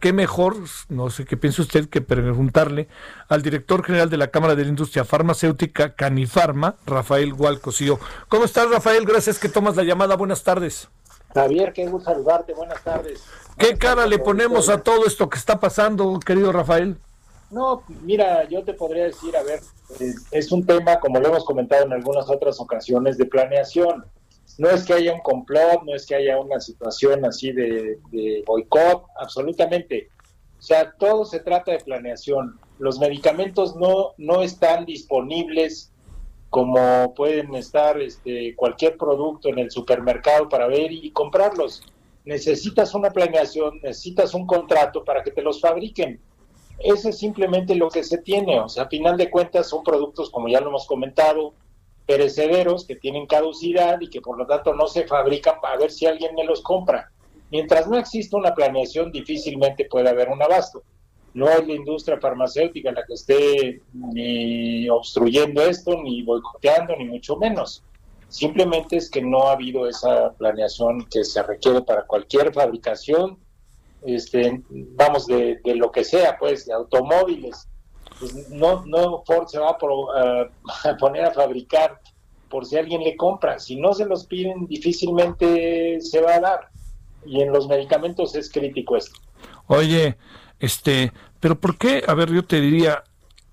Qué mejor, no sé qué piensa usted, que preguntarle al director general de la Cámara de la Industria Farmacéutica, Canifarma, Rafael Gualcosío. ¿Cómo estás, Rafael? Gracias que tomas la llamada. Buenas tardes. Javier, qué gusto saludarte. Buenas tardes. ¿Qué cara le ponemos a todo esto que está pasando, querido Rafael? No, mira, yo te podría decir, a ver, es un tema, como lo hemos comentado en algunas otras ocasiones, de planeación no es que haya un complot, no es que haya una situación así de, boicot, absolutamente. O sea, todo se trata de planeación. Los medicamentos no, no están disponibles como pueden estar este, cualquier producto en el supermercado para ver y comprarlos. Necesitas una planeación, necesitas un contrato para que te los fabriquen. Eso es simplemente lo que se tiene. O sea, a final de cuentas son productos, como ya lo hemos comentado, perecederos que tienen caducidad y que por lo tanto no se fabrican para ver si alguien me los compra. Mientras no exista una planeación, difícilmente puede haber un abasto. No es la industria farmacéutica la que esté ni obstruyendo esto, ni boicoteando, ni mucho menos. Simplemente es que no ha habido esa planeación que se requiere para cualquier fabricación, este, vamos, de, de lo que sea, pues, de automóviles, pues no, no Ford se va a, poner a fabricar por si alguien le compra. Si no se los piden, difícilmente se va a dar. Y en los medicamentos es crítico esto. Oye, este, pero ¿por qué? A ver, yo te diría,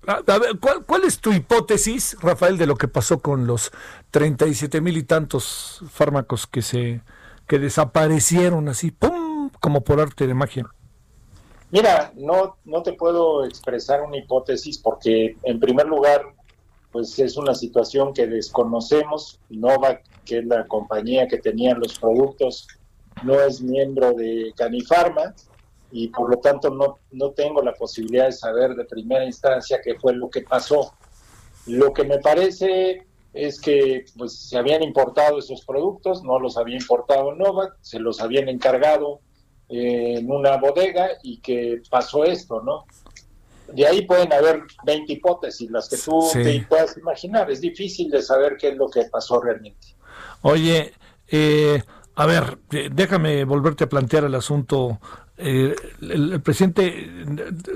a, ver, ¿cuál, ¿cuál, es tu hipótesis, Rafael, de lo que pasó con los 37 mil y tantos fármacos que se que desaparecieron así, pum, como por arte de magia? Mira, no, no te puedo expresar una hipótesis porque, en primer lugar, pues es una situación que desconocemos. Nova, que es la compañía que tenía los productos, no es miembro de Canifarma y por lo tanto no, no tengo la posibilidad de saber de primera instancia qué fue lo que pasó. Lo que me parece es que pues se habían importado esos productos, no los había importado Nova, se los habían encargado en una bodega y que pasó esto, ¿no? De ahí pueden haber 20 hipótesis, las que tú te puedas imaginar. Es difícil de saber qué es lo que pasó realmente. Oye, eh, a ver, eh, déjame volverte a plantear el asunto. Eh, el, presidente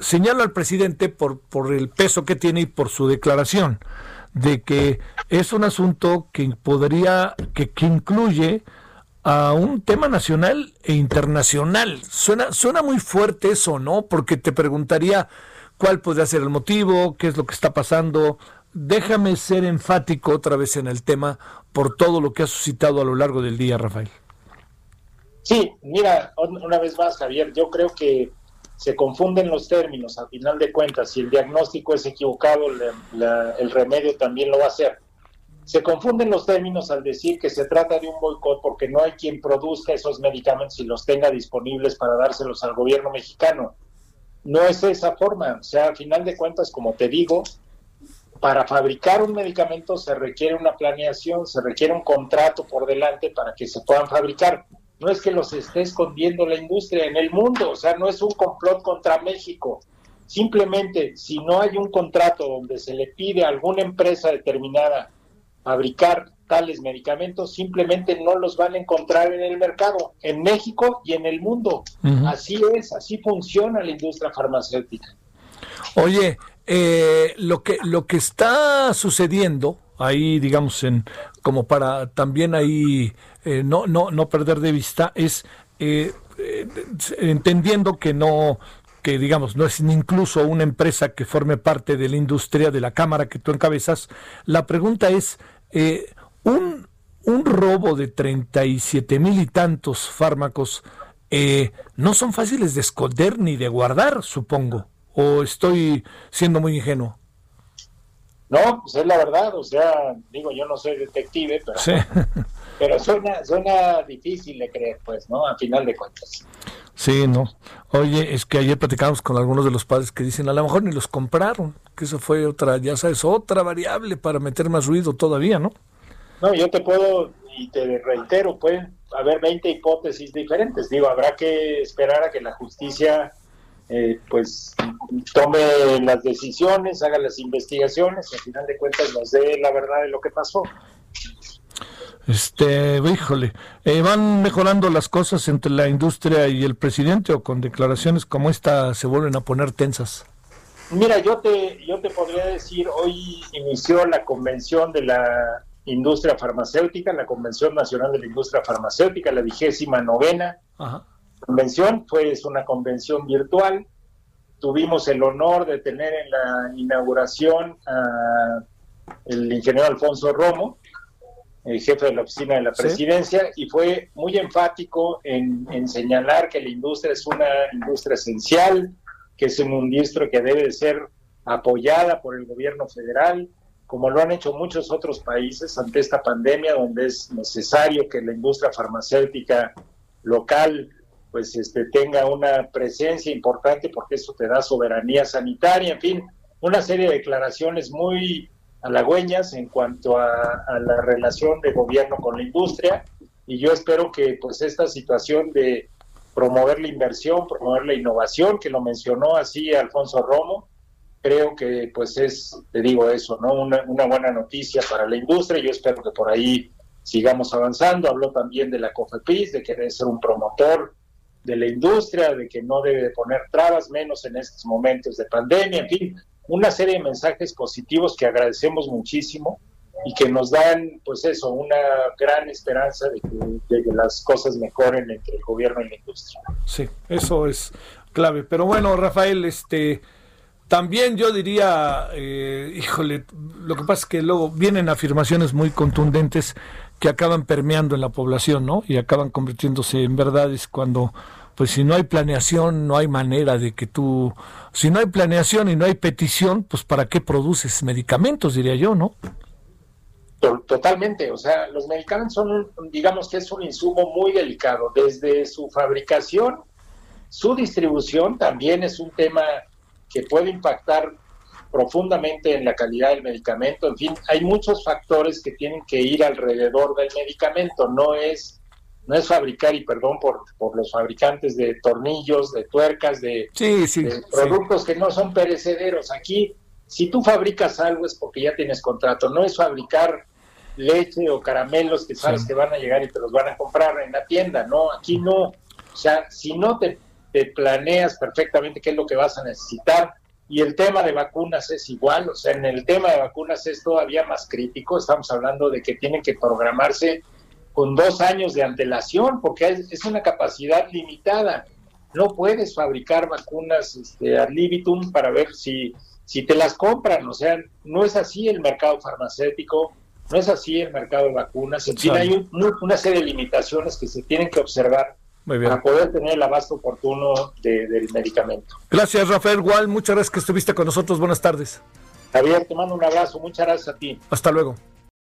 señala al presidente por, por el peso que tiene y por su declaración de que es un asunto que podría, que, que incluye a un tema nacional e internacional. Suena, suena muy fuerte eso, ¿no? Porque te preguntaría cuál podría ser el motivo, qué es lo que está pasando. Déjame ser enfático otra vez en el tema por todo lo que ha suscitado a lo largo del día, Rafael. Sí, mira, una vez más, Javier, yo creo que se confunden los términos. A final de cuentas, si el diagnóstico es equivocado, el remedio también lo va a ser. Se confunden los términos al decir que se trata de un boicot porque no hay quien produzca esos medicamentos y los tenga disponibles para dárselos al gobierno mexicano. No es esa forma. O sea, a final de cuentas, como te digo, para fabricar un medicamento se requiere una planeación, se requiere un contrato por delante para que se puedan fabricar. No es que los esté escondiendo la industria en el mundo, o sea, no es un complot contra México. Simplemente, si no hay un contrato donde se le pide a alguna empresa determinada fabricar tales medicamentos, simplemente no los van a encontrar en el mercado, en México y en el mundo. Así es, así funciona la industria farmacéutica. Oye, eh, lo que lo que está sucediendo ahí, digamos, en como para también ahí eh, no no no perder de vista es eh, entendiendo que no que digamos no es incluso una empresa que forme parte de la industria de la cámara que tú encabezas, la pregunta es, eh, un, un, robo de 37 mil y tantos fármacos eh, no son fáciles de esconder ni de guardar, supongo, o estoy siendo muy ingenuo. No, pues es la verdad, o sea, digo, yo no soy detective, pero Pero suena, suena difícil de creer, pues, ¿no? A final de cuentas. Sí, no. Oye, es que ayer platicamos con algunos de los padres que dicen, a lo mejor ni los compraron, que eso fue otra, ya sabes, otra variable para meter más ruido todavía, ¿no? No, yo te puedo, y te reitero, pueden haber 20 hipótesis diferentes. Digo, habrá que esperar a que la justicia eh, pues tome las decisiones, haga las investigaciones y al final de cuentas nos dé la verdad de lo que pasó. Este, híjole, eh, ¿van mejorando las cosas entre la industria y el presidente o con declaraciones como esta se vuelven a poner tensas? Mira, yo te, yo te podría decir, hoy inició la convención de la industria farmacéutica, la Convención Nacional de la Industria Farmacéutica, la vigésima novena convención, fue una convención virtual. Tuvimos el honor de tener en la inauguración al ingeniero Alfonso Romo, el jefe de la oficina de la presidencia, y fue muy enfático en, en, señalar que la industria es una industria esencial, que es un industria que debe de ser apoyada por el gobierno federal, como lo han hecho muchos otros países ante esta pandemia, donde es necesario que la industria farmacéutica local pues este, tenga una presencia importante porque eso te da soberanía sanitaria, en fin, una serie de declaraciones muy halagüeñas en cuanto a, a, la relación de gobierno con la industria y yo espero que pues esta situación de promover la inversión, promover la innovación, que lo mencionó así Alfonso Romo, creo que pues es, te digo eso, ¿no? Una, buena noticia para la industria. Yo espero que por ahí sigamos avanzando. Habló también de la COFEPRIS, de que debe ser un promotor de la industria, de que no debe poner trabas, menos en estos momentos de pandemia, en fin, una serie de mensajes positivos que agradecemos muchísimo y que nos dan, pues eso, una gran esperanza de que, las cosas mejoren entre el gobierno y la industria. Sí, eso es clave. Pero bueno, Rafael, este también yo diría, eh, híjole, lo que pasa es que luego vienen afirmaciones muy contundentes que acaban permeando en la población, ¿no? Y acaban convirtiéndose en verdades cuando, pues si no hay planeación, no hay manera de que tú, si no hay planeación y no hay petición, pues ¿para qué produces medicamentos, diría yo, ¿no? Totalmente, o sea, los medicamentos son, digamos que es un insumo muy delicado, desde su fabricación, su distribución también es un tema que puede impactar profundamente en la calidad del medicamento. En fin, hay muchos factores que tienen que ir alrededor del medicamento. No es no es fabricar, y perdón por, por los fabricantes de tornillos, de tuercas, de, productos que no son perecederos. Aquí, si tú fabricas algo es porque ya tienes contrato. No es fabricar leche o caramelos que sabes que van a llegar y te los van a comprar en la tienda. No, aquí no. O sea, si no te te planeas perfectamente qué es lo que vas a necesitar. Y el tema de vacunas es igual, o sea, en el tema de vacunas es todavía más crítico, estamos hablando de que tienen que programarse con dos años de antelación, porque es, una capacidad limitada. No puedes fabricar vacunas este, ad libitum para ver si, si te las compran, o sea, no es así el mercado farmacéutico, no es así el mercado de vacunas, en fin, hay una serie de limitaciones que se tienen que observar para poder tener el abasto oportuno del medicamento. Gracias, Rafael Gual. Muchas gracias que estuviste con nosotros. Buenas tardes. Javier, te mando un abrazo. Muchas gracias a ti. Hasta luego.